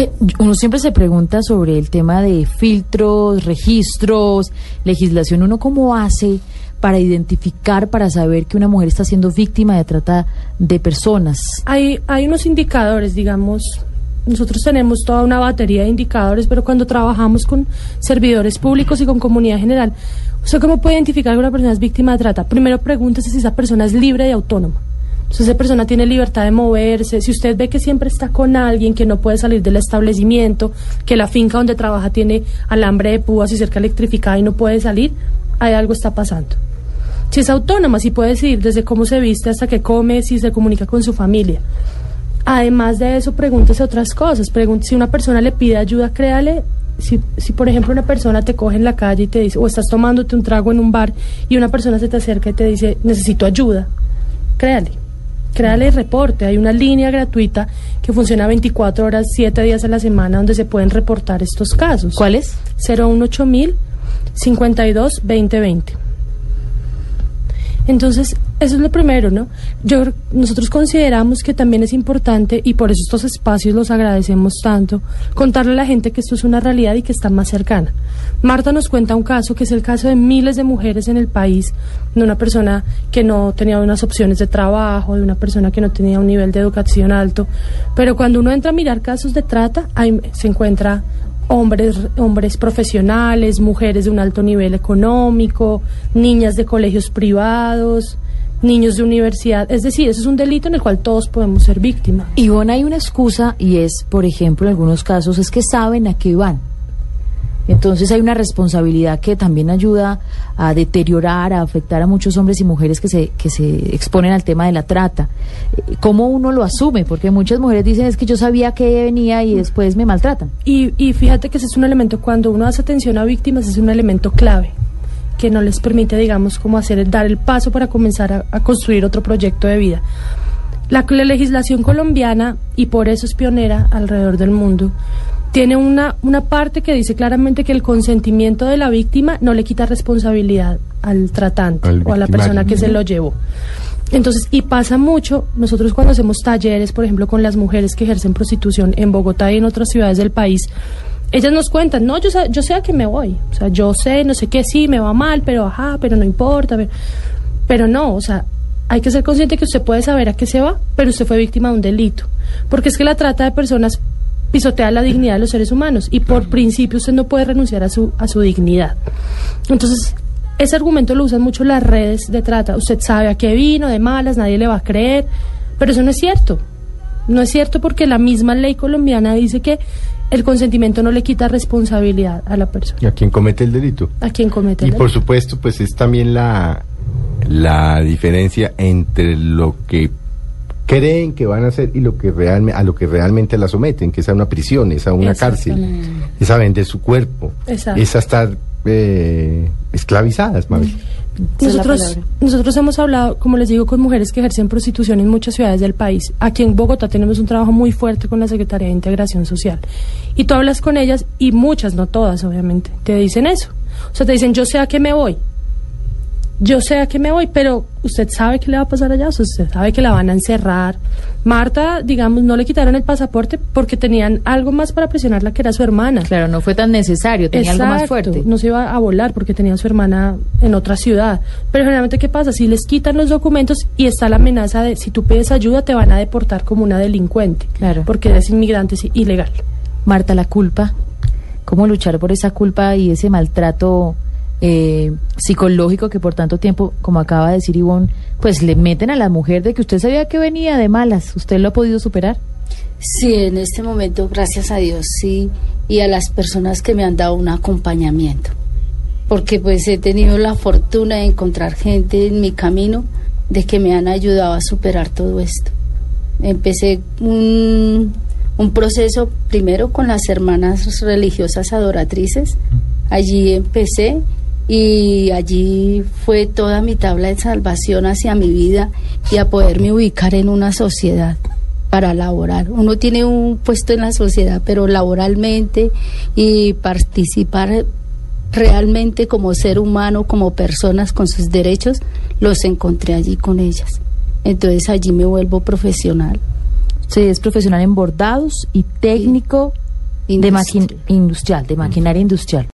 Eh, uno siempre se pregunta sobre el tema de filtros, registros, legislación. ¿Uno cómo hace para identificar, para saber que una mujer está siendo víctima de trata de personas? Hay, hay unos indicadores, digamos. Nosotros tenemos toda una batería de indicadores, pero cuando trabajamos con servidores públicos y con comunidad general, ¿usted cómo puede identificar que una persona es víctima de trata? Primero pregúntese si esa persona es libre y autónoma. Si esa persona tiene libertad de moverse, si usted ve que siempre está con alguien que no puede salir del establecimiento, que la finca donde trabaja tiene alambre de púas y cerca electrificada y no puede salir, hay algo está pasando. Si es autónoma, si puede decidir desde cómo se viste hasta que come, si se comunica con su familia. Además de eso, pregúntese otras cosas. Pregúntese si una persona le pide ayuda, créale. Si, si, por ejemplo, una persona te coge en la calle y te dice, o estás tomándote un trago en un bar y una persona se te acerca y te dice, necesito ayuda, créale créale reporte. Hay una línea gratuita que funciona 24 horas, 7 días a la semana, donde se pueden reportar estos casos. ¿Cuál es? 018 52 2020. Entonces, eso es lo primero, ¿no? Yo, nosotros consideramos que también es importante, y por eso estos espacios los agradecemos tanto, contarle a la gente que esto es una realidad y que está más cercana. Marta nos cuenta un caso, que es el caso de miles de mujeres en el país, de una persona que no tenía unas opciones de trabajo, de una persona que no tenía un nivel de educación alto, pero cuando uno entra a mirar casos de trata, ahí se encuentra hombres, hombres profesionales, mujeres de un alto nivel económico, niñas de colegios privados, niños de universidad. Es decir, eso es un delito en el cual todos podemos ser víctimas. Y bueno, hay una excusa y es, por ejemplo, en algunos casos, es que saben a qué van. Entonces hay una responsabilidad que también ayuda a deteriorar, a afectar a muchos hombres y mujeres que se, que se exponen al tema de la trata. ¿Cómo uno lo asume? Porque muchas mujeres dicen es que yo sabía que venía y después me maltratan. Y, y fíjate que ese es un elemento, cuando uno hace atención a víctimas, es un elemento clave que no les permite, digamos, como hacer, dar el paso para comenzar a, a construir otro proyecto de vida. La, la legislación colombiana, y por eso es pionera alrededor del mundo, tiene una, una parte que dice claramente que el consentimiento de la víctima no le quita responsabilidad al tratante o a la persona que se lo llevó. Entonces, y pasa mucho, nosotros cuando hacemos talleres, por ejemplo, con las mujeres que ejercen prostitución en Bogotá y en otras ciudades del país, ellas nos cuentan, no, yo, yo sé a qué me voy, o sea, yo sé, no sé qué, sí, me va mal, pero ajá, pero no importa, pero, pero no, o sea, hay que ser consciente que usted puede saber a qué se va, pero usted fue víctima de un delito, porque es que la trata de personas pisotea la dignidad de los seres humanos y por principio usted no puede renunciar a su, a su dignidad. Entonces, ese argumento lo usan mucho las redes de trata. Usted sabe a qué vino, de malas, nadie le va a creer, pero eso no es cierto. No es cierto porque la misma ley colombiana dice que el consentimiento no le quita responsabilidad a la persona. ¿Y a quien comete el delito? A quien comete el delito. Y por supuesto, pues es también la, la diferencia entre lo que creen que van a hacer y lo que realmente a lo que realmente la someten, que es a una prisión, es a una cárcel, es a vender su cuerpo, Exacto. es a estar eh, esclavizadas, Mabel. Nosotros, nosotros hemos hablado, como les digo, con mujeres que ejercen prostitución en muchas ciudades del país. Aquí en Bogotá tenemos un trabajo muy fuerte con la Secretaría de Integración Social. Y tú hablas con ellas, y muchas, no todas, obviamente, te dicen eso. O sea, te dicen, yo sé a qué me voy, yo sé a qué me voy, pero usted sabe qué le va a pasar allá, usted sabe que la van a encerrar. Marta, digamos, no le quitaron el pasaporte porque tenían algo más para presionarla que era su hermana. Claro, no fue tan necesario, tenía Exacto, algo más fuerte. No se iba a volar porque tenía a su hermana en otra ciudad. Pero generalmente, ¿qué pasa? Si les quitan los documentos y está la amenaza de si tú pides ayuda te van a deportar como una delincuente. Claro. Porque eres inmigrante es ilegal. Marta, la culpa. ¿Cómo luchar por esa culpa y ese maltrato? Eh, psicológico que por tanto tiempo, como acaba de decir Ivonne, pues le meten a la mujer de que usted sabía que venía de malas. ¿Usted lo ha podido superar? Sí, en este momento, gracias a Dios, sí, y a las personas que me han dado un acompañamiento, porque pues he tenido la fortuna de encontrar gente en mi camino de que me han ayudado a superar todo esto. Empecé un, un proceso primero con las hermanas religiosas adoratrices. Allí empecé y allí fue toda mi tabla de salvación hacia mi vida y a poderme ubicar en una sociedad para laborar. Uno tiene un puesto en la sociedad, pero laboralmente y participar realmente como ser humano, como personas con sus derechos, los encontré allí con ellas. Entonces allí me vuelvo profesional. Usted es profesional en bordados y técnico de Industrial. maqui- industrial, de maquinaria industrial.